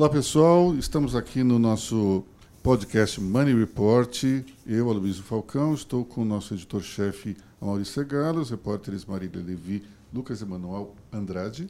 Olá pessoal, estamos aqui no nosso podcast Money Report. Eu, Aloysio Falcão, estou com o nosso editor-chefe Maurício Segala, os repórteres Marília Levi, Lucas Emanuel Andrade.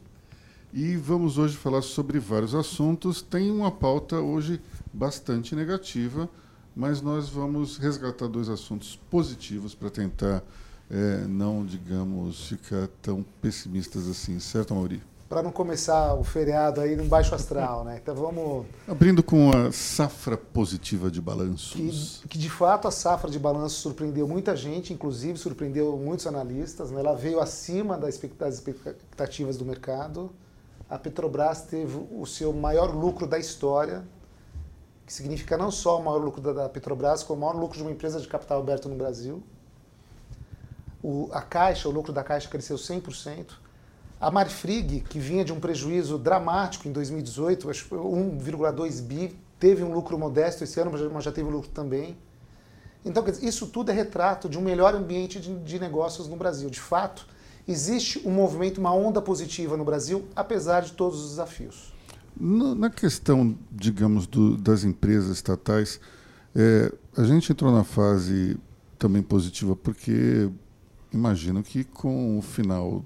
E vamos hoje falar sobre vários assuntos. Tem uma pauta hoje bastante negativa, mas nós vamos resgatar dois assuntos positivos para tentar é, não, digamos, ficar tão pessimistas assim, certo, Mauri? Para não começar o feriado aí no baixo astral, né? Então vamos. Abrindo com a safra positiva de balanços. Que, que de fato a safra de balanços surpreendeu muita gente, inclusive surpreendeu muitos analistas. Né? Ela veio acima das expectativas do mercado. A Petrobras teve o seu maior lucro da história, que significa não só o maior lucro da Petrobras, como o maior lucro de uma empresa de capital aberto no Brasil. O, a Caixa, o lucro da Caixa cresceu 100%. A Marfrig, que vinha de um prejuízo dramático em 2018, acho que 1,2 bi, teve um lucro modesto esse ano, mas já teve lucro também. Então, dizer, isso tudo é retrato de um melhor ambiente de, de negócios no Brasil. De fato, existe um movimento, uma onda positiva no Brasil, apesar de todos os desafios. Na questão, digamos, do, das empresas estatais, é, a gente entrou na fase também positiva porque imagino que com o final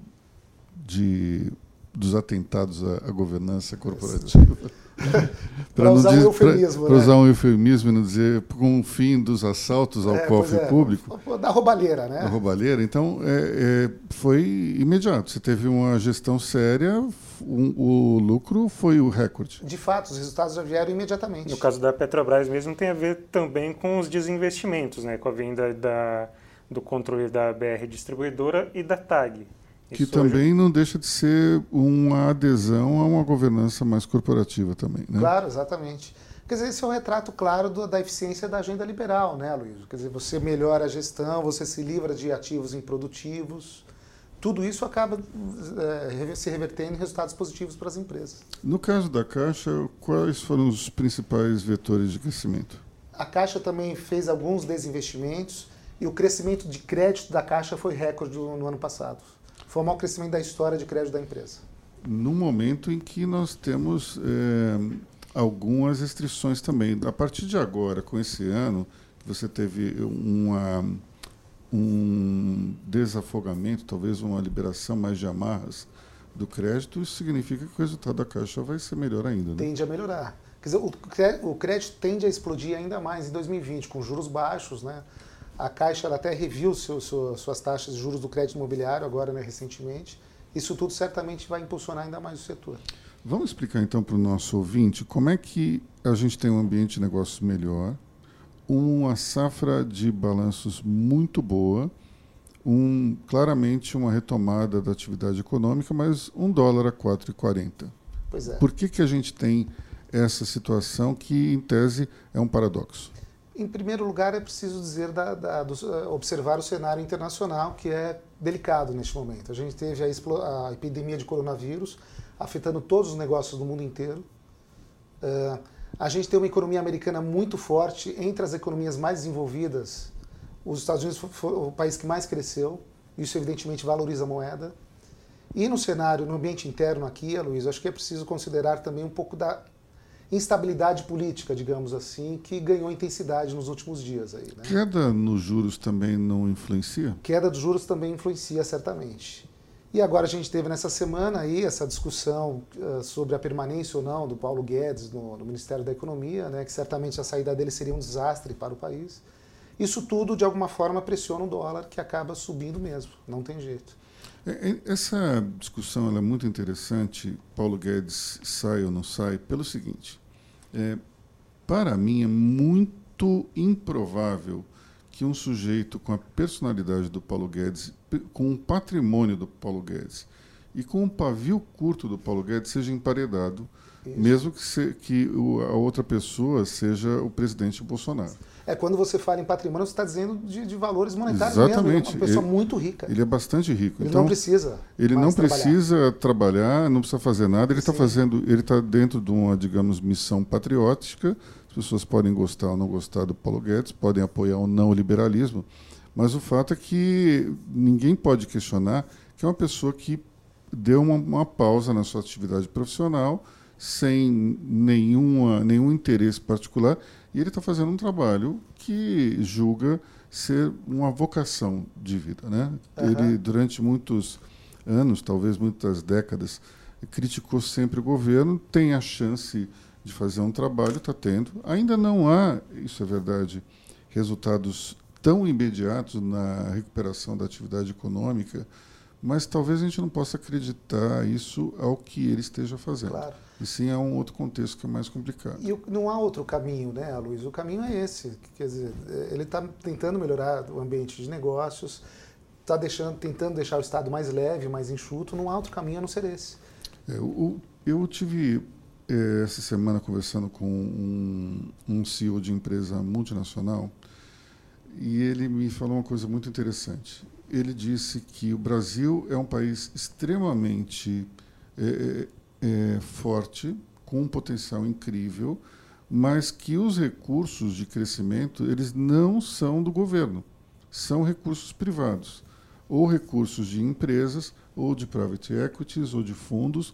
de, dos atentados à, à governança corporativa. para usar um eufemismo. Para né? usar um eufemismo e não dizer com o fim dos assaltos ao é, cofre é, público. Da roubalheira, né? Da roubalheira. Então, é, é, foi imediato. Você teve uma gestão séria, um, o lucro foi o recorde. De fato, os resultados já vieram imediatamente. No caso da Petrobras mesmo, tem a ver também com os desinvestimentos, né? com a venda da, do controle da BR Distribuidora e da TAG. Que Isso também hoje... não deixa de ser uma adesão a uma governança mais corporativa também. Né? Claro, exatamente. Quer dizer, esse é um retrato claro do, da eficiência da agenda liberal, né, Luiz? Quer dizer, você melhora a gestão, você se livra de ativos improdutivos. Tudo isso acaba é, se revertendo em resultados positivos para as empresas. No caso da Caixa, quais foram os principais vetores de crescimento? A Caixa também fez alguns desinvestimentos e o crescimento de crédito da Caixa foi recorde no ano passado. Foi o maior crescimento da história de crédito da empresa. No momento em que nós temos é, algumas restrições também. A partir de agora, com esse ano, você teve uma, um desafogamento, talvez uma liberação mais de amarras do crédito, isso significa que o resultado da Caixa vai ser melhor ainda. Né? Tende a melhorar. Quer dizer, o crédito tende a explodir ainda mais em 2020, com juros baixos, né? A Caixa até reviu seu, seu, suas taxas de juros do crédito imobiliário agora, né, recentemente. Isso tudo certamente vai impulsionar ainda mais o setor. Vamos explicar então para o nosso ouvinte como é que a gente tem um ambiente de negócios melhor, uma safra de balanços muito boa, um, claramente uma retomada da atividade econômica, mas um dólar a 4,40. Pois é. Por que, que a gente tem essa situação que, em tese, é um paradoxo? Em primeiro lugar, é preciso dizer da, da, do, eh, observar o cenário internacional, que é delicado neste momento. A gente teve a, a epidemia de coronavírus afetando todos os negócios do mundo inteiro. Uh, a gente tem uma economia americana muito forte entre as economias mais desenvolvidas. Os Estados Unidos foi o país que mais cresceu. Isso, evidentemente, valoriza a moeda. E no cenário, no ambiente interno aqui, Luiz, acho que é preciso considerar também um pouco da instabilidade política, digamos assim, que ganhou intensidade nos últimos dias. Aí, né? Queda nos juros também não influencia? Queda dos juros também influencia, certamente. E agora a gente teve nessa semana aí essa discussão uh, sobre a permanência ou não do Paulo Guedes no, no, Ministério da Economia, né, que certamente a saída dele seria um desastre para o país. Isso tudo, de alguma forma, pressiona o dólar, que acaba subindo mesmo, não tem jeito. É, é, essa discussão é muito interessante, Paulo Guedes sai ou não sai, pelo seguinte: é, para mim é muito improvável que um sujeito com a personalidade do Paulo Guedes, com o patrimônio do Paulo Guedes e com o pavio curto do Paulo Guedes seja emparedado, Isso. mesmo que, se, que a outra pessoa seja o presidente Bolsonaro. É, quando você fala em patrimônio, você está dizendo de, de, valores monetários Exatamente. mesmo. É uma pessoa ele, muito rica. Ele é bastante rico. Ele então, não precisa. Ele não precisa trabalhar. trabalhar, não precisa fazer nada. Ele está fazendo, ele está dentro de uma, digamos, missão patriótica. As pessoas podem gostar ou não gostar do Paulo Guedes, podem apoiar ou não o liberalismo, mas o fato é que ninguém pode questionar que é uma pessoa que deu uma, uma pausa na sua atividade profissional sem nenhuma, nenhum interesse particular, e ele está fazendo um trabalho que julga ser uma vocação de vida. Né? Uhum. Ele, durante muitos anos, talvez muitas décadas, criticou sempre o governo, tem a chance de fazer um trabalho, está tendo. Ainda não há, isso é verdade, resultados tão imediatos na recuperação da atividade econômica, mas talvez a gente não possa acreditar isso ao que ele esteja fazendo. Claro. E sim é um outro contexto que é mais complicado. E não há outro caminho, né, Luiz? O caminho é esse. Quer dizer, ele está tentando melhorar o ambiente de negócios, está deixando, tentando deixar o Estado mais leve, mais enxuto. Não há outro caminho a não ser esse. É, o, eu tive é, essa semana conversando com um, um CEO de empresa multinacional e ele me falou uma coisa muito interessante. Ele disse que o Brasil é um país extremamente é, é, forte, com um potencial incrível, mas que os recursos de crescimento eles não são do governo, são recursos privados, ou recursos de empresas, ou de private equities, ou de fundos.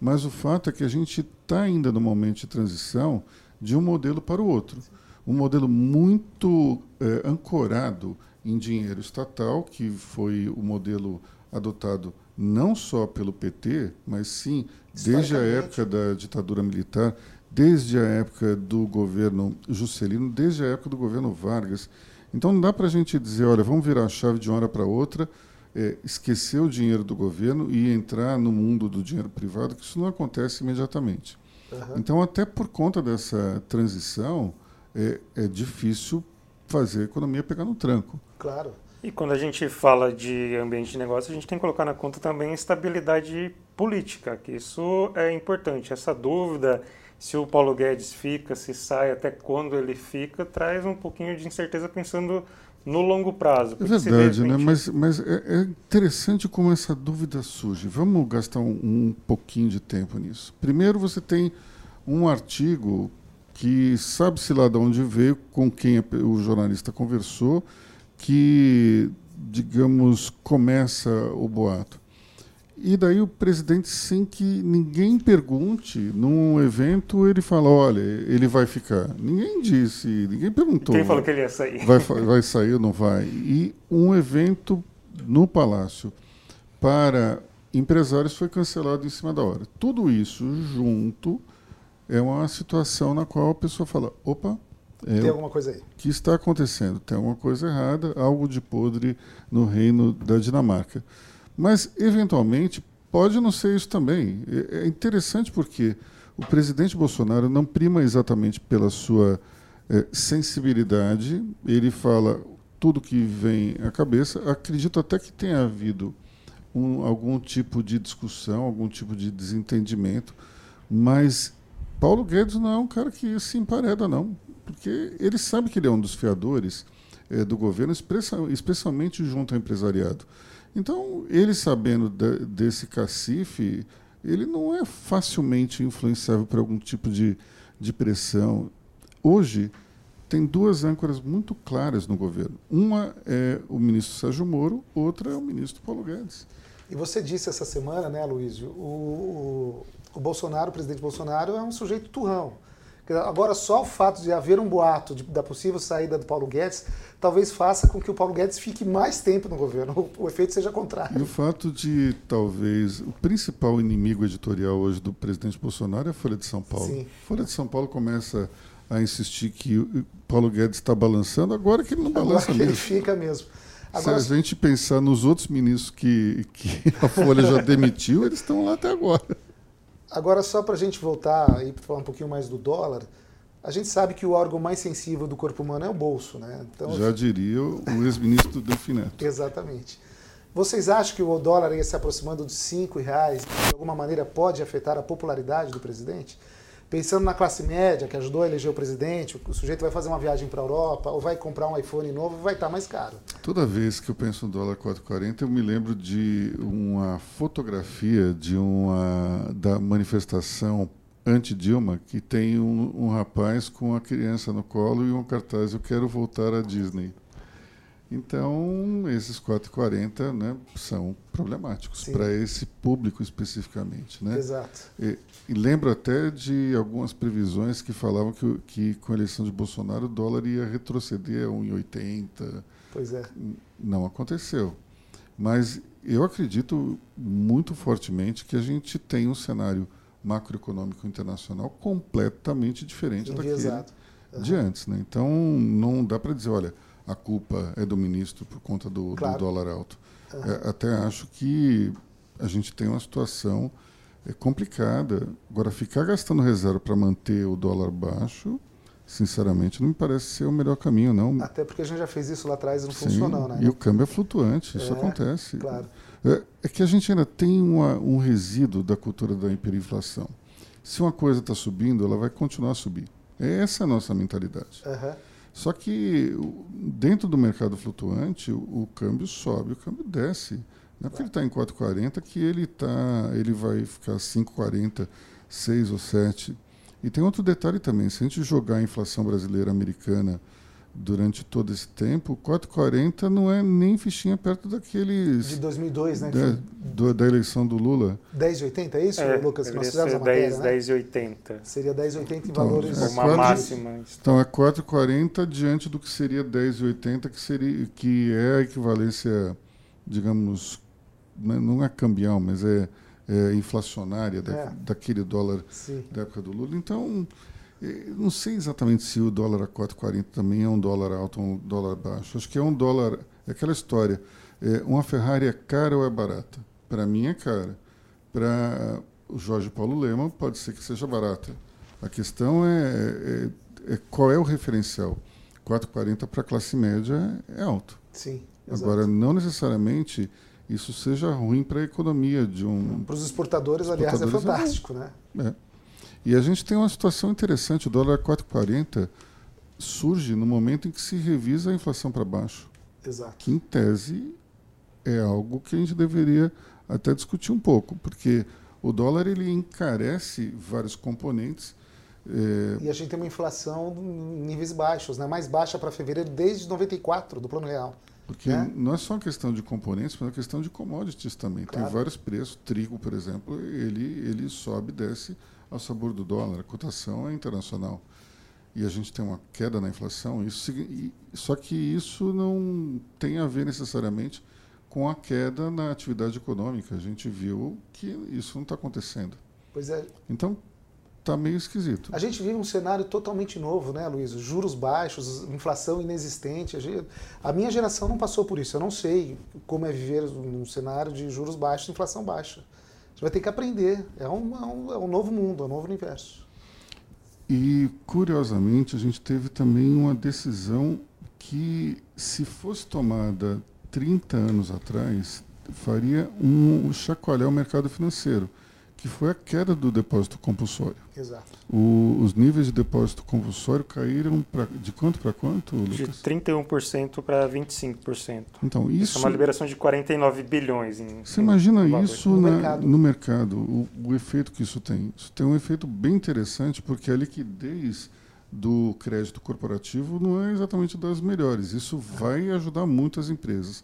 Mas o fato é que a gente está ainda no momento de transição de um modelo para o outro. Um modelo muito é, ancorado em dinheiro estatal, que foi o modelo adotado não só pelo PT, mas sim desde a época da ditadura militar, desde a época do governo Juscelino, desde a época do governo Vargas. Então não dá para a gente dizer, olha, vamos virar a chave de uma hora para outra, é, esquecer o dinheiro do governo e entrar no mundo do dinheiro privado, que isso não acontece imediatamente. Uhum. Então, até por conta dessa transição, é, é difícil fazer a economia pegar no tranco. Claro. E quando a gente fala de ambiente de negócio, a gente tem que colocar na conta também a estabilidade política, que isso é importante. Essa dúvida se o Paulo Guedes fica, se sai, até quando ele fica, traz um pouquinho de incerteza pensando no longo prazo. É verdade, né? mas, mas é, é, interessante como essa dúvida surge. Vamos gastar um, um pouquinho de tempo nisso. Primeiro, você tem um artigo que sabe-se lá de onde veio, com quem o jornalista conversou, que, digamos, começa o boato. E daí o presidente, sem que ninguém pergunte, num evento, ele fala, olha, ele vai ficar. Ninguém disse, ninguém perguntou. Quem falou que ele ia sair? Vai, vai sair ou não vai? E um evento no Palácio para empresários foi cancelado em cima da hora. Tudo isso junto é uma situação na qual a pessoa fala, opa, é, tem alguma coisa aí. O que está acontecendo? Tem alguma coisa errada, algo de podre no reino da Dinamarca. Mas, eventualmente, pode não ser isso também. É, é interessante porque o presidente Bolsonaro não prima exatamente pela sua é, sensibilidade, ele fala tudo que vem à cabeça. Acredito até que tenha havido um, algum tipo de discussão, algum tipo de desentendimento, mas Paulo Guedes não é um cara que se empareda, não, porque ele sabe que ele é um dos fiadores é, do governo, especialmente junto ao empresariado. Então, ele sabendo de, desse cacife, ele não é facilmente influenciável por algum tipo de, de pressão. Hoje, tem duas âncoras muito claras no governo. Uma é o ministro Sérgio Moro, outra é o ministro Paulo Guedes. E você disse essa semana, né, Luísio, o, o, o Bolsonaro, o presidente Bolsonaro, é um sujeito turrão. Agora, só o fato de haver um boato de, da possível saída do Paulo Guedes talvez faça com que o Paulo Guedes fique mais tempo no governo. O, o efeito seja contrário. E o fato de, talvez, o principal inimigo editorial hoje do presidente Bolsonaro é a Folha de São Paulo. Sim. A Folha de São Paulo começa a insistir que o Paulo Guedes está balançando, agora que ele não balança agora mesmo. ele fica mesmo. Agora, Se a gente pensar nos outros ministros que, que a Folha já demitiu, eles estão lá até agora. Agora, só para a gente voltar e falar um pouquinho mais do dólar, a gente sabe que o órgão mais sensível do corpo humano é o bolso, né? Então, Já diria o ex-ministro Delfim Neto. Exatamente. Vocês acham que o dólar ia se aproximando dos cinco reais, de alguma maneira pode afetar a popularidade do presidente? Pensando na classe média que ajudou a eleger o presidente, o sujeito vai fazer uma viagem para a Europa ou vai comprar um iPhone novo, vai estar tá mais caro. Toda vez que eu penso no dólar 4,40, eu me lembro de uma fotografia de uma da manifestação anti-Dilma que tem um, um rapaz com uma criança no colo e um cartaz eu quero voltar à Disney. Então, esses 4,40 né, são problemáticos para esse público especificamente. Né? Exato. E, e, lembro até de algumas previsões que falavam que, que com a eleição de Bolsonaro o dólar ia retroceder a 1,80. Pois é. Não aconteceu. Mas eu acredito muito fortemente que a gente tem um cenário macroeconômico internacional completamente diferente daquele uhum. de antes. Né? Então, não dá para dizer, olha, a culpa é do ministro por conta do, claro. do dólar alto. Uhum. É, até acho que a gente tem uma situação é, complicada. Agora, ficar gastando reserva para manter o dólar baixo, sinceramente, não me parece ser o melhor caminho, não. Até porque a gente já fez isso lá atrás e não Sim, funcionou, né? E o câmbio é flutuante, isso é, acontece. Claro. É, é, que a gente ainda tem uma, um resíduo da cultura da hiperinflação. Se uma coisa está subindo, ela vai continuar a subir. Essa é a nossa mentalidade. Uhum. Só que dentro do mercado flutuante, o, o câmbio sobe, o câmbio desce. Não é porque ele está em 4,40 que ele, tá, ele vai ficar 5,40, 6 ou 7. E tem outro detalhe também, se a gente jogar a inflação brasileira americana durante todo esse tempo, 4,40 não é nem fichinha perto daqueles... De 2002, né? Da, do, da eleição do Lula. 10,80, é isso, é, Lucas? Nós fizemos a matéria, 10, né? 10,80. Seria 10,80 em então, valores... É uma quatro, máxima. Então é 4,40 diante do que seria 10,80, que, seria, que é a equivalência, digamos, né, não é cambial, mas é, é inflacionária da, é. daquele dólar Sim. da época do Lula. Então não sei exatamente se o dólar a 4,40 também é um dólar alto ou um dólar baixo. Acho que é um dólar. É aquela história. É, uma Ferrari é cara ou é barata? Para mim é cara. Para o Jorge Paulo Lema pode ser que seja barata. A questão é, é, é qual é o referencial. 4,40 para a classe média é alto. Sim. Exato. Agora, não necessariamente isso seja ruim para a economia de um. Para os exportadores, exportadores, aliás, é fantástico, é né? É. E a gente tem uma situação interessante, o dólar 4,40 surge no momento em que se revisa a inflação para baixo. Exato. Que, em tese, é algo que a gente deveria até discutir um pouco, porque o dólar ele encarece vários componentes. É... E a gente tem uma inflação em níveis baixos, né? mais baixa para fevereiro desde 94, do Plano Real. Porque né? não é só uma questão de componentes, mas é uma questão de commodities também. Claro. Tem vários preços. Trigo, por exemplo, ele, ele sobe e desce ao sabor do dólar. A cotação é internacional. E a gente tem uma queda na inflação. Isso, só que isso não tem a ver necessariamente com a queda na atividade econômica. A gente viu que isso não está acontecendo. Pois é. Então, está meio esquisito. A gente vive um cenário totalmente novo, né, Luiz? Juros baixos, inflação inexistente. A, minha geração não passou por isso. Eu não sei como é viver num cenário de juros baixos e inflação baixa. Você vai ter que aprender. É um, é um, é um novo mundo, é um novo universo. E, curiosamente, a gente teve também uma decisão que, se fosse tomada 30 anos atrás, faria um chacoalhar o mercado financeiro que foi a queda do depósito compulsório. Exato. O, os níveis de depósito compulsório caíram pra, de quanto para quanto, Lucas? De 31% para 25%. Então, isso... é uma liberação de 49 bilhões. Em, Você em imagina isso no, na, mercado. no mercado, o, o efeito que isso tem. Isso tem um efeito bem interessante, porque a liquidez do crédito corporativo não é exatamente das melhores. Isso vai ajudar muito as empresas.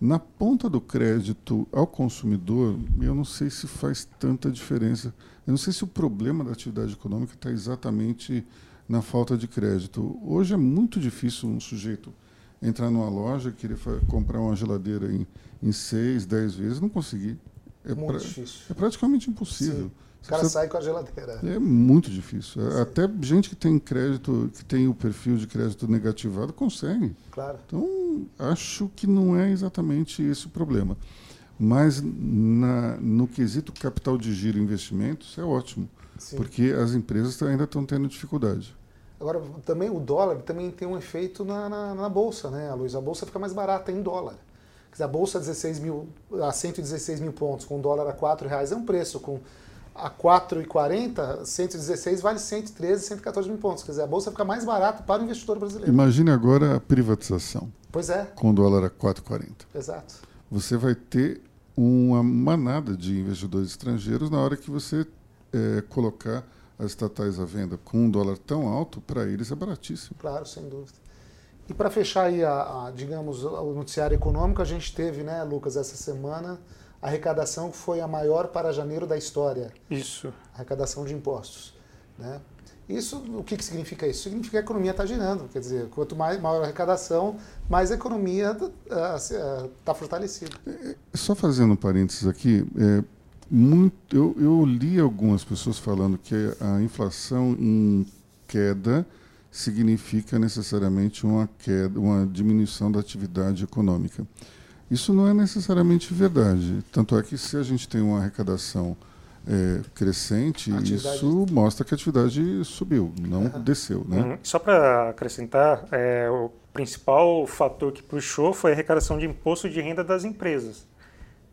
Na ponta do crédito ao consumidor, eu não sei se faz tanta diferença. Eu não sei se o problema da atividade econômica está exatamente na falta de crédito. Hoje é muito difícil um sujeito entrar numa loja e querer comprar uma geladeira em, em seis, dez vezes, não conseguir. É, muito pra, difícil. é praticamente impossível. Sim. O cara sai com a geladeira. É muito difícil. Sim. Até gente que tem crédito, que tem o perfil de crédito negativado, consegue. Claro. Então, acho que não é exatamente esse o problema. Mas na, no quesito capital de giro e investimentos, é ótimo. Sim. Porque as empresas ainda estão tendo dificuldade. Agora, também o dólar também tem um efeito na, na, na bolsa, né, Luiz? A bolsa fica mais barata em dólar. Quer dizer, a bolsa a, 16 mil, a 116 mil pontos, com dólar a 4 reais é um preço. Com a 4,40, 116 vale 113, 114 mil pontos. Quer dizer, a bolsa fica mais barata para o investidor brasileiro. Imagine agora a privatização. Pois é. Com o dólar a 4,40. Exato. Você vai ter uma manada de investidores estrangeiros na hora que você é, colocar as estatais à venda com um dólar tão alto, para eles é baratíssimo. Claro, sem dúvida. E para fechar aí, a, a, digamos, o noticiário econômico, a gente teve, né, Lucas, essa semana, a arrecadação foi a maior para janeiro da história. Isso. Arrecadação de impostos. Né? Isso, o que, que significa isso? Significa que a economia está girando. Quer dizer, quanto mais, maior a arrecadação, mais a economia está uh, uh, fortalecida. É, só fazendo um parênteses aqui, é, muito, eu, eu li algumas pessoas falando que a inflação em queda significa necessariamente uma queda, uma diminuição da atividade econômica. Isso não é necessariamente verdade. Tanto é que se a gente tem uma arrecadação é, crescente, isso mostra que a atividade subiu, não uhum. desceu. Né? Uhum. Só para acrescentar, é, o principal fator que puxou foi a arrecadação de imposto de renda das empresas.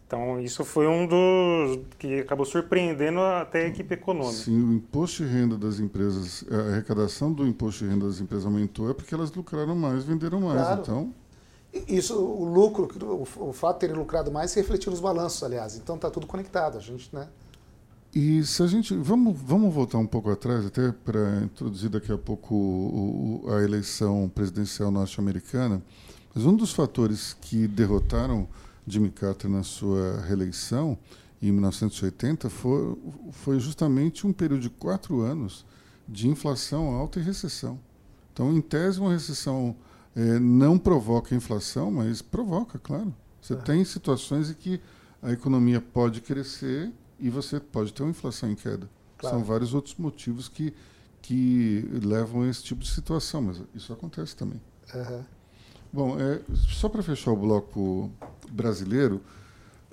Então, isso foi um dos que acabou surpreendendo até a equipe econômica. Sim, o imposto de renda das empresas, a arrecadação do imposto de renda das empresas aumentou é porque elas lucraram mais, venderam mais. Claro. Então, isso, o lucro, o, fato de terem lucrado mais se refletiu nos balanços, aliás. Então está tudo conectado, a gente, né? E se a gente vamos vamos voltar um pouco atrás até para introduzir daqui a pouco o, a eleição presidencial norte-americana, mas um dos fatores que derrotaram Jimmy Carter na sua reeleição em 1980 foi, foi justamente um período de quatro anos de inflação alta e recessão. Então, em tese, uma recessão é, não provoca inflação, mas provoca, claro. Você é. tem situações em que a economia pode crescer e você pode ter uma inflação em queda. Claro. São vários outros motivos que, que levam a esse tipo de situação, mas isso acontece também. Uhum. Bom, é, só para fechar o bloco brasileiro,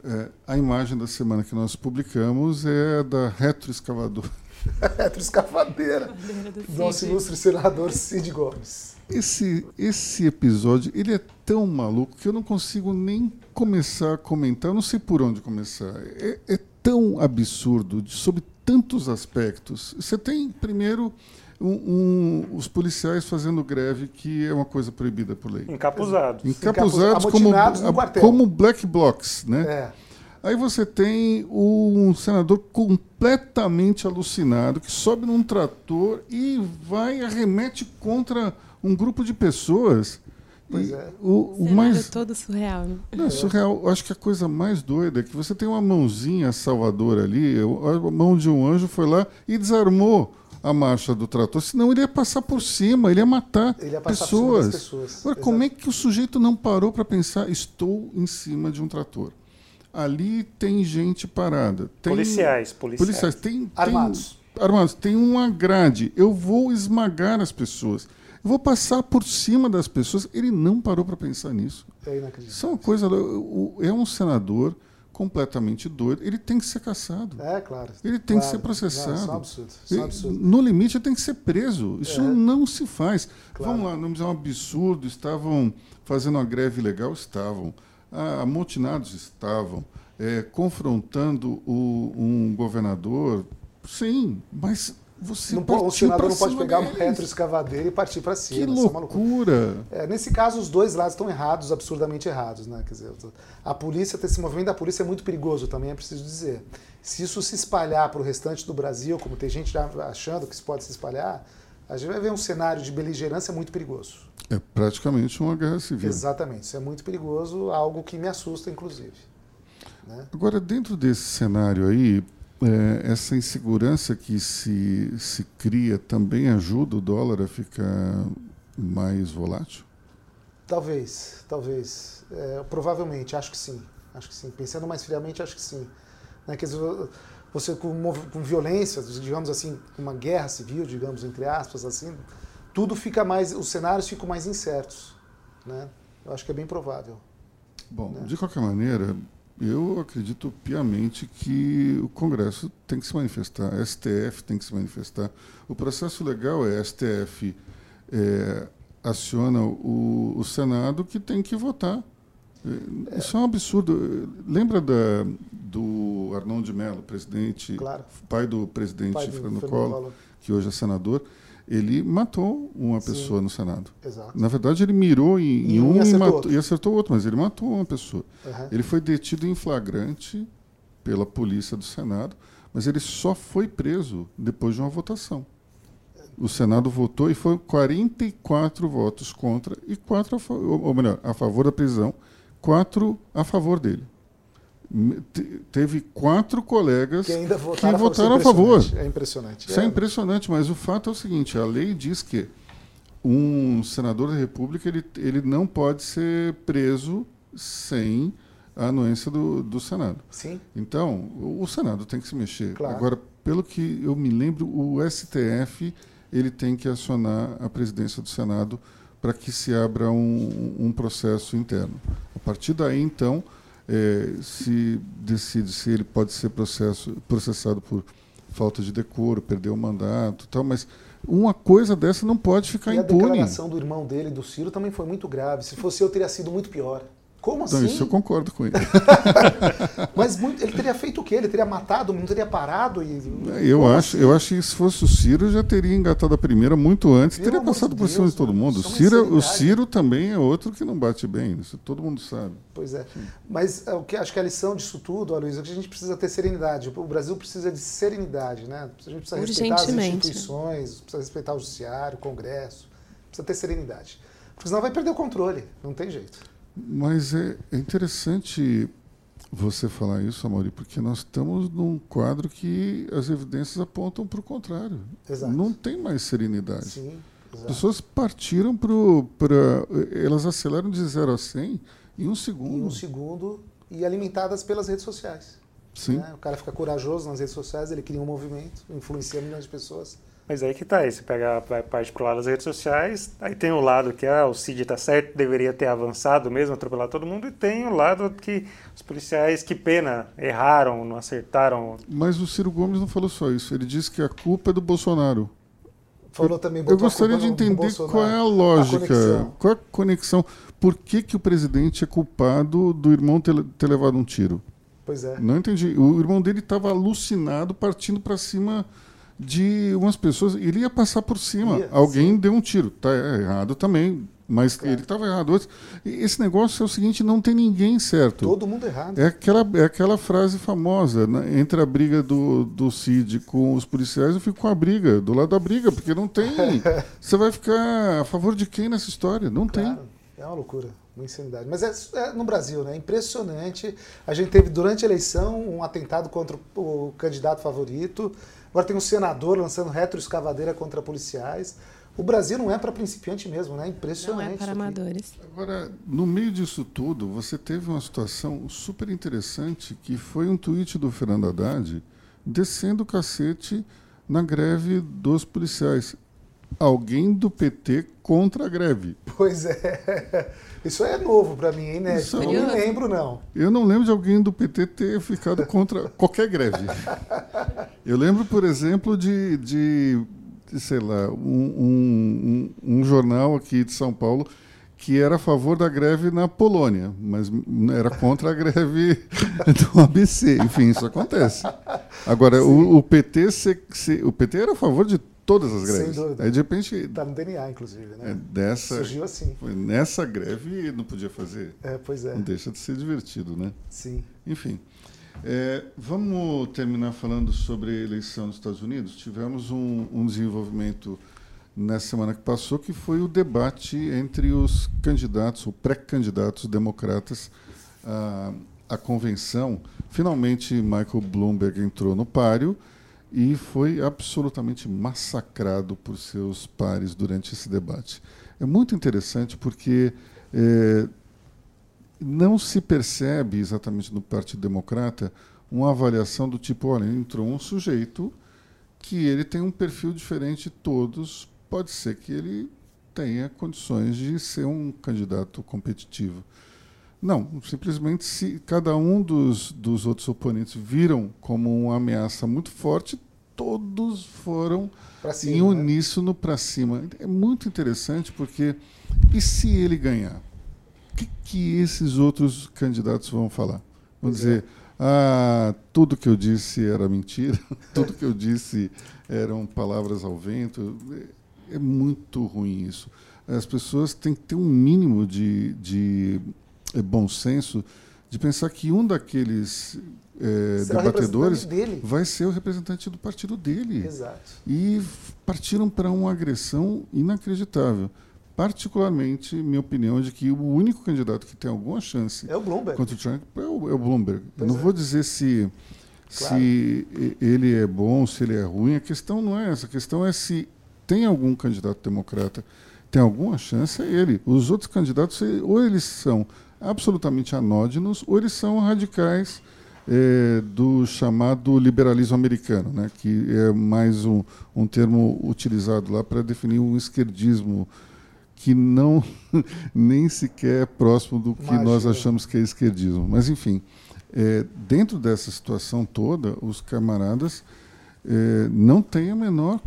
é, a imagem da semana que nós publicamos é da retroescavadora. retroescavadeira do nosso ilustre senador Cid Gomes. Esse, esse episódio ele é tão maluco que eu não consigo nem começar a comentar, eu não sei por onde começar. É, é tão absurdo, de, sob tantos aspectos. Você tem, primeiro, um, um, os policiais fazendo greve, que é uma coisa proibida por lei. Encapuzados. Encapuzados, como, como black blocs, né? É. Aí você tem um senador completamente alucinado que sobe num trator e vai arremete contra um grupo de pessoas. Pois é. O, o mais todo surreal. Né? Não, é surreal. Eu acho que a coisa mais doida é que você tem uma mãozinha salvadora ali, a mão de um anjo foi lá e desarmou a marcha do trator, senão ele ia passar por cima, ele ia matar ele ia pessoas. pessoas. Agora, como é que o sujeito não parou para pensar, estou em cima de um trator? Ali tem gente parada. Tem, policiais, policiais. Policiais, tem, armados. Tem, armados. Tem uma grade. Eu vou esmagar as pessoas. Eu vou passar por cima das pessoas. Ele não parou para pensar nisso. É inacreditável. Isso é uma coisa. É um senador completamente doido, ele tem que ser caçado. É, claro. Ele tem claro. que ser processado. Não, isso é um absurdo. Isso é um absurdo. No limite, ele tem que ser preso. Isso é. não se faz. Claro. Vamos lá, não é um absurdo. Estavam fazendo uma greve legal? Estavam. Amotinados estavam. É, confrontando o, um governador? Sim, mas você não pode, o senador não pode pegar deles. uma retroescavadeira e partir para cima. Que é loucura! É, nesse caso, os dois lados estão errados, absurdamente errados. Né? Quer dizer, a polícia, esse movimento da polícia é muito perigoso, também é preciso dizer. Se isso se espalhar para o restante do Brasil, como tem gente já achando que isso pode se espalhar, a gente vai ver um cenário de beligerância muito perigoso. É praticamente uma guerra civil. Exatamente, isso é muito perigoso, algo que me assusta, inclusive. Né? Agora, dentro desse cenário aí, é, essa insegurança que se, se cria também ajuda o dólar a ficar mais volátil? Talvez, talvez. É, provavelmente, acho que sim. Acho que sim. Pensando mais friamente, acho que sim. Né? Quer dizer, você com, com violência, digamos assim, uma guerra civil, digamos, entre aspas, assim, tudo fica mais, os cenários ficam mais incertos. Né? Eu acho que é bem provável. Bom, né? de qualquer maneira, eu acredito piamente que o Congresso tem que se manifestar, a STF tem que se manifestar. O processo legal é a STF é, aciona o, o, Senado que tem que votar. É, isso é um absurdo. Lembra da, do Arnon de Mello, presidente, claro. pai do presidente pai do Fernando Collor, que hoje é senador ele matou uma pessoa Sim, no Senado. Exato. Na verdade, ele mirou em, em um e acertou, matou, e acertou outro, mas ele matou uma pessoa. Uhum. Ele foi detido em flagrante pela polícia do Senado, mas ele só foi preso depois de uma votação. o Senado votou e foi 44 votos contra e quatro ou melhor, a favor da prisão, quatro a favor dele. Teve quatro colegas que, votaram, que votaram a favor. É impressionante. Isso é. é impressionante, mas o fato é o seguinte: a lei diz que um senador da República ele, ele não pode ser preso sem a anuência do, do Senado. Sim. Então, o, o Senado tem que se mexer. Claro. Agora, pelo que eu me lembro, o STF ele tem que acionar a presidência do Senado para que se abra um, um, processo interno. A partir daí, então, é, se decide se ele pode ser processo, processado por falta de decoro, perder o mandato, tal, mas uma coisa dessa não pode ficar e impune. a declaração do irmão dele, do Ciro, também foi muito grave. Se fosse eu, teria sido muito pior. Como assim? Não, isso eu concordo com ele. Mas muito, ele teria feito o quê? Ele teria matado, não teria parado? E... Eu acho, assim? eu acho que se fosse o Ciro, já teria engatado a primeira muito antes, Pelo teria passado por cima de todo mundo. O Ciro, o Ciro também é outro que não bate bem, isso todo mundo sabe. Pois é. Sim. Mas é, o que acho que a lição disso tudo, Aloysio, é que a gente precisa ter serenidade. O Brasil precisa de serenidade, né? A gente precisa respeitar as instituições, precisa respeitar o judiciário, o Congresso, precisa ter serenidade. Porque senão vai perder o controle, não tem jeito. Mas é, interessante você falar isso, Amori, porque nós estamos num quadro que as evidências apontam para o contrário. Exato. Não tem mais serenidade. Sim, As pessoas partiram para. Elas aceleram de 0 a 100 em um segundo. Em um segundo e alimentadas pelas redes sociais. Sim. Né? O cara fica corajoso nas redes sociais, ele cria um movimento, influencia milhões de pessoas. Mas aí que tá, aí você pega a parte pro lado das redes sociais, aí tem o lado que ah, o Cid tá certo, deveria ter avançado mesmo, atropelar todo mundo, e tem o lado que os policiais, que pena, erraram, não acertaram. Mas o Ciro Gomes não falou só isso, ele disse que a culpa é do Bolsonaro. Falou também, Eu gostaria de entender qual é a lógica, a qual é a conexão. Por que, que o presidente é culpado do irmão ter, ter levado um tiro? Pois é. Não entendi. O irmão dele estava alucinado, partindo para cima de umas pessoas. Ele ia passar por cima. Ia, Alguém sim. deu um tiro. Tá errado também. Mas claro. ele estava errado. Esse negócio é o seguinte: não tem ninguém certo. Todo mundo errado. É aquela, é aquela frase famosa: né? entre a briga do, do Cid com os policiais, eu fico com a briga, do lado da briga, porque não tem. Você vai ficar a favor de quem nessa história? Não claro. tem. É uma loucura, uma insanidade. Mas é, é, no Brasil, né? Impressionante. A gente teve durante a eleição um atentado contra o, o candidato favorito. Agora tem um senador lançando retroescavadeira contra policiais. O Brasil não é para principiante mesmo, né? Impressionante. Não é para amadores. Agora, no meio disso tudo, você teve uma situação super interessante que foi um tweet do Fernando Haddad descendo o cacete na greve dos policiais. Alguém do PT contra a greve. Pois é. Isso é novo para mim, hein, Né? Eu não lembro, não. Eu não lembro de alguém do PT ter ficado contra qualquer greve. Eu lembro, por exemplo, de, de, de sei lá, um, um, um, jornal aqui de São Paulo que era a favor da greve na Polônia, mas era contra a greve do ABC. Enfim, isso acontece. Agora, o, o, PT se, se, o PT era a favor de todas as greves. Sem dúvida. Aí de repente. Está no DNA, inclusive. Né? É, dessa, Surgiu assim. Nessa greve não podia fazer. É, pois é. Não deixa de ser divertido, né? Sim. Enfim. É, vamos terminar falando sobre a eleição nos Estados Unidos. Tivemos um, um desenvolvimento nessa semana que passou, que foi o debate entre os candidatos, ou pré-candidatos democratas à, à convenção. Finalmente, Michael Bloomberg entrou no páreo e foi absolutamente massacrado por seus pares durante esse debate. É muito interessante porque é, não se percebe exatamente no Partido Democrata uma avaliação do tipo, olha, entrou um sujeito que ele tem um perfil diferente de todos, pode ser que ele tenha condições de ser um candidato competitivo. Não, simplesmente se cada um dos, dos outros oponentes viram como uma ameaça muito forte, todos foram cima, em né? uníssono né? para cima. É muito interessante porque e se ele ganhar? O que, que esses outros candidatos vão falar? Vão pois dizer, é. ah, tudo que eu disse era mentira, tudo que eu disse eram palavras ao vento. É, muito ruim isso. As pessoas têm que ter um mínimo de, de é bom senso de pensar que um daqueles é, debatedores vai ser o representante do partido dele. Exato. E partiram para uma agressão inacreditável. Particularmente, minha opinião é de que o único candidato que tem alguma chance é o Bloomberg. contra o Trump é o, é o Bloomberg. Pois não é. vou dizer se, claro. se ele é bom, se ele é ruim. A questão não é essa. A questão é se tem algum candidato democrata tem alguma chance, é ele. Os outros candidatos, ou eles são absolutamente anódinos, ou eles são radicais é, do chamado liberalismo americano, né, que é mais um, um termo utilizado lá para definir um esquerdismo que não nem sequer é próximo do que Imagina. nós achamos que é esquerdismo. Mas, enfim, é, dentro dessa situação toda, os camaradas é, não têm a menor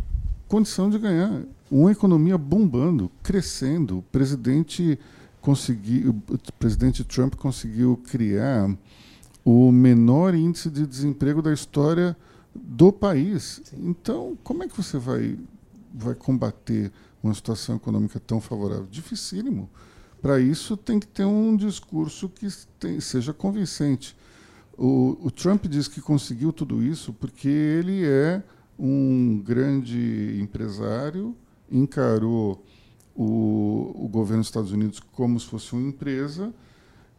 condição de ganhar. Uma economia bombando, crescendo. O presidente, conseguiu, o presidente Trump conseguiu criar o menor índice de desemprego da história do país. Então, como é que você vai, vai combater uma situação econômica tão favorável? Dificílimo. Para isso, tem que ter um discurso que tem, seja convincente. O, o, Trump diz que conseguiu tudo isso porque ele é um grande empresário, encarou o, o governo dos Estados Unidos como se fosse uma empresa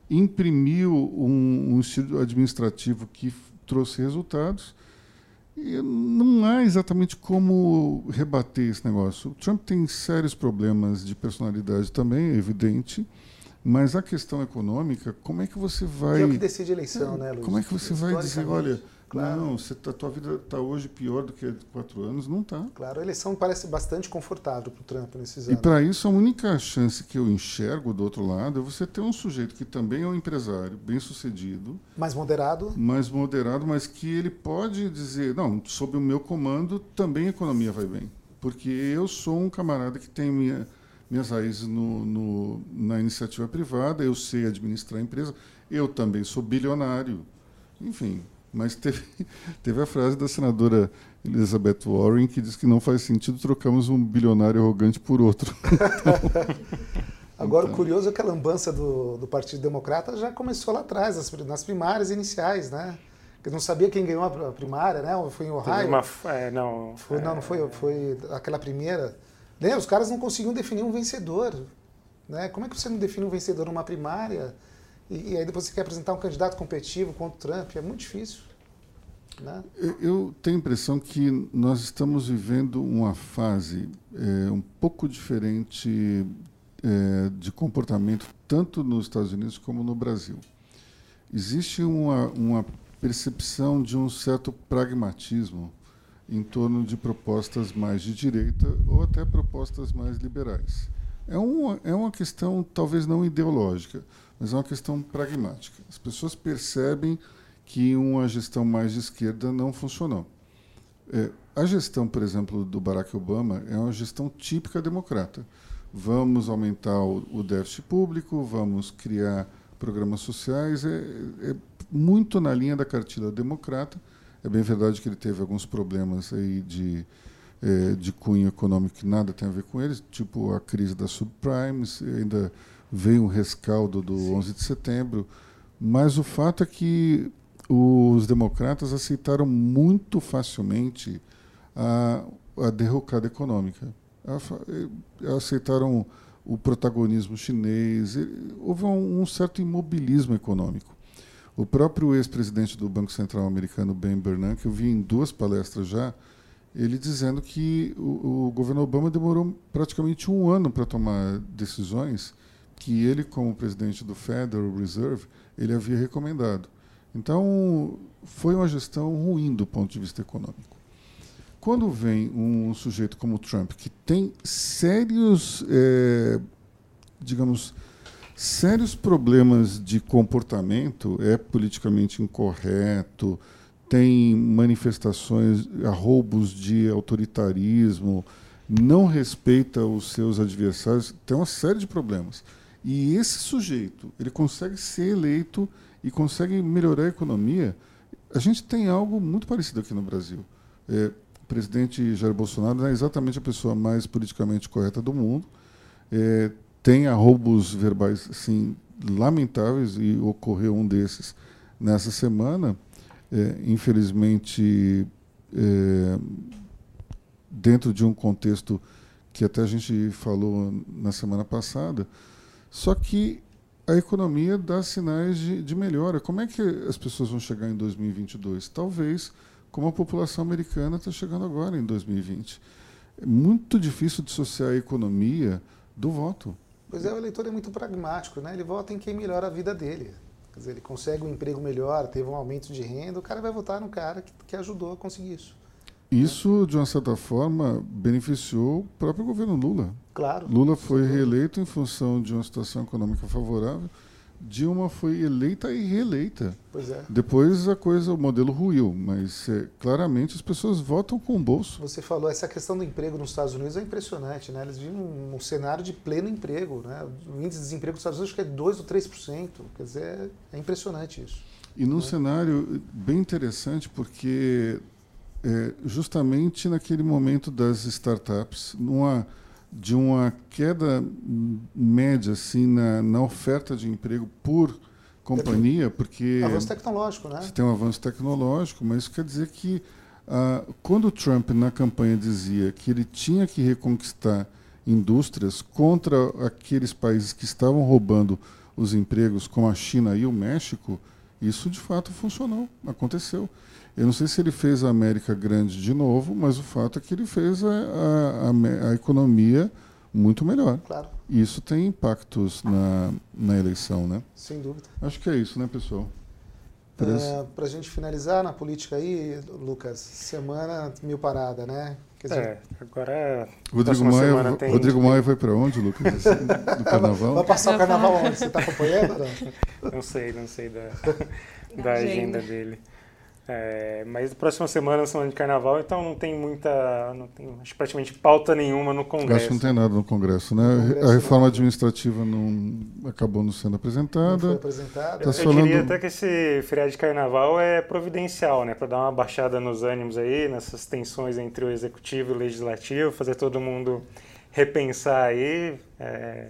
imprimiu um, um estilo administrativo que trouxe resultados. E não há exatamente como rebater esse negócio. O Trump tem sérios problemas de personalidade também, é evidente. Mas a questão econômica, como é que você vai. Que é o que decide a eleição, é, né, Luiz? Como é que você vai dizer, olha, Claro. Não, você tá, tua vida está hoje pior do que há quatro anos, não está. Claro, a eleição parece bastante confortável para o Trump nesses anos. E para isso, a única chance que eu enxergo do outro lado é você ter um sujeito que também é um empresário, bem sucedido. Mais moderado. Mais moderado, mas que ele pode dizer, não, sob o meu comando também a economia vai bem. Porque eu sou um camarada que tem minha, minhas raízes no, no, na iniciativa privada, eu sei administrar a empresa, eu também sou bilionário. Enfim, mas teve, teve a frase da senadora Elizabeth Warren que diz que não faz sentido trocarmos um bilionário arrogante por outro. Agora, então. o curioso é que a lambança do, do Partido Democrata já começou lá atrás, nas, nas primárias iniciais, né? Eu não sabia quem ganhou a primária, né? Foi em Ohio. Uma, é, não, foi, não, não foi, foi aquela primeira. Né? Os caras não conseguiam definir um vencedor. Né? Como é que você não define um vencedor numa primária? E, e, aí depois você quer apresentar um candidato competitivo contra o Trump, é muito difícil. Né? Eu tenho a impressão que nós estamos vivendo uma fase é, um pouco diferente é, de comportamento, tanto nos Estados Unidos como no Brasil. Existe uma, uma percepção de um certo pragmatismo em torno de propostas mais de direita ou até propostas mais liberais. É uma, é uma questão talvez não ideológica, mas é uma questão pragmática. As pessoas percebem que uma gestão mais de esquerda não funcionou. É, a gestão, por exemplo, do Barack Obama é uma gestão típica democrata. Vamos aumentar o, o déficit público, vamos criar programas sociais, é, é, muito na linha da cartilha democrata. É bem verdade que ele teve alguns problemas aí de, é, de cunho econômico que nada tem a ver com eles, tipo a crise das subprimes, ainda veio um rescaldo do Sim. 11 de setembro, mas o fato é que os democratas aceitaram muito facilmente a, a derrocada econômica. A, aceitaram o protagonismo chinês, houve um, um certo imobilismo econômico. O próprio ex-presidente do Banco Central americano, Ben Bernanke, eu vi em duas palestras já, ele dizendo que o, o governo Obama demorou praticamente um ano para tomar decisões que ele, como presidente do Federal Reserve, ele havia recomendado. Então, foi uma gestão ruim do ponto de vista econômico. Quando vem um sujeito como Trump, que tem sérios, é, digamos, sérios problemas de comportamento, é politicamente incorreto, tem manifestações, roubos de autoritarismo, não respeita os seus adversários, tem uma série de problemas. E esse sujeito, ele consegue ser eleito e consegue melhorar a economia. A gente tem algo muito parecido aqui no Brasil. É, o presidente Jair Bolsonaro é exatamente a pessoa mais politicamente correta do mundo. É, tem arroubos verbais assim, lamentáveis e ocorreu um desses nessa semana. É, infelizmente, é, dentro de um contexto que até a gente falou na semana passada, só que a economia dá sinais de, de melhora. Como é que as pessoas vão chegar em 2022? Talvez como a população americana está chegando agora em 2020. É muito difícil dissociar a economia do voto. Pois é, o eleitor é muito pragmático, né? Ele vota em quem melhora a vida dele. Quer dizer, ele consegue um emprego melhor, teve um aumento de renda, o cara vai votar no cara que, que ajudou a conseguir isso. Isso, de uma certa forma, beneficiou o próprio governo Lula. Claro. Lula foi reeleito em função de uma situação econômica favorável. Dilma foi eleita e reeleita. Pois é. Depois a coisa, o modelo ruiu, mas é, claramente as pessoas votam com o bolso. Você falou, essa questão do emprego nos Estados Unidos é impressionante, né? Eles vivem um, um cenário de pleno emprego, né? O índice de desemprego nos Estados Unidos acho que é 2 ou 3%. Quer dizer, é impressionante isso. E num né? cenário bem interessante, porque é, justamente naquele momento das startups, numa, de uma queda média assim, na, na oferta de emprego por companhia, porque. Avanço tecnológico, né? Você tem um avanço tecnológico, mas isso quer dizer que ah, quando o Trump, na campanha, dizia que ele tinha que reconquistar indústrias contra aqueles países que estavam roubando os empregos, como a China e o México, isso de fato funcionou, aconteceu. Eu não sei se ele fez a América grande de novo, mas o fato é que ele fez a, a, a economia muito melhor. Claro. Isso tem impactos na, na eleição, né? Sem dúvida. Acho que é isso, né, pessoal? É, Para a gente finalizar na política aí, Lucas, semana mil parada, né? Quer dizer, é, agora. Rodrigo Maia, tem... Rodrigo Maia foi para onde, Lucas? Do carnaval? Vai passar o carnaval onde? Você está acompanhando? Não? não sei, não sei da, da agenda dele. É, mas próxima semana é semana de carnaval, então não tem muita, não tem acho, praticamente pauta nenhuma no Congresso. Acho que não tem nada no Congresso, né? Congresso a reforma não. administrativa não acabou não sendo apresentada. Não foi apresentada. Tá eu, falando... eu diria até que esse feriado de carnaval é providencial, né? Para dar uma baixada nos ânimos aí, nessas tensões entre o executivo e o legislativo, fazer todo mundo repensar aí. É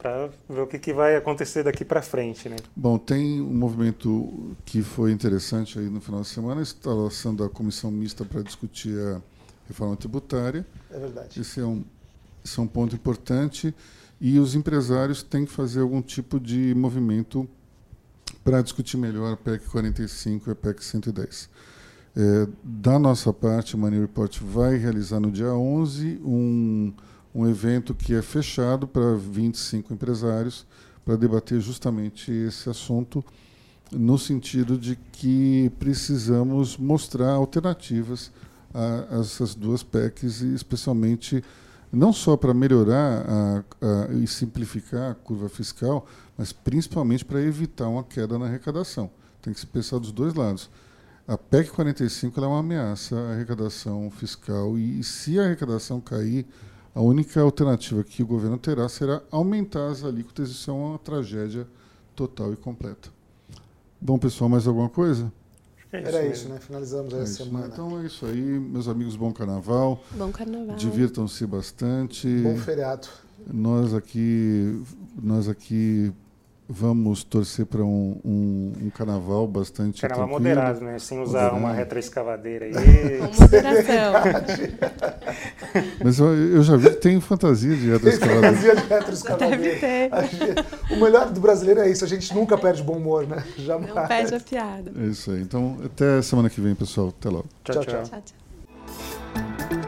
para ver o que, que, vai acontecer daqui para frente. Né? Bom, tem um movimento que foi interessante aí no final de semana, a instalação da comissão mista para discutir a reforma tributária. É verdade. Esse é um, esse é um ponto importante e os empresários têm que fazer algum tipo de movimento para discutir melhor a PEC 45 e a PEC 110. É, da nossa parte, o Money Report vai realizar no dia 11 um um evento que é fechado para 25 empresários para debater justamente esse assunto, no sentido de que precisamos mostrar alternativas a, a essas duas PECs, e especialmente não só para melhorar a, a, e simplificar a curva fiscal, mas principalmente para evitar uma queda na arrecadação. Tem que se pensar dos dois lados. A PEC 45 é uma ameaça à arrecadação fiscal e, e se a arrecadação cair, a única alternativa que o governo terá será aumentar as alíquotas. Isso é uma tragédia total e completa. Bom, pessoal, mais alguma coisa? É Era isso, né? Finalizamos é essa semana. Então é isso aí, meus amigos, bom carnaval. Bom carnaval. Divirtam-se bastante. Bom feriado. Nós aqui, nós aqui Vamos torcer para um, um, um, carnaval bastante Carnaval tranquilo. moderado, né? Sem usar moderado. uma retroescavadeira aí. Com moderação. Mas eu, eu, já vi que tem fantasia de retroescavadeira. fantasia de retroescavadeira. Deve ter. o melhor do brasileiro é isso, a gente nunca perde bom humor, né? Jamais. Não perde a piada. É isso aí. Então, até semana que vem, pessoal. Até logo. tchau. tchau. tchau, tchau.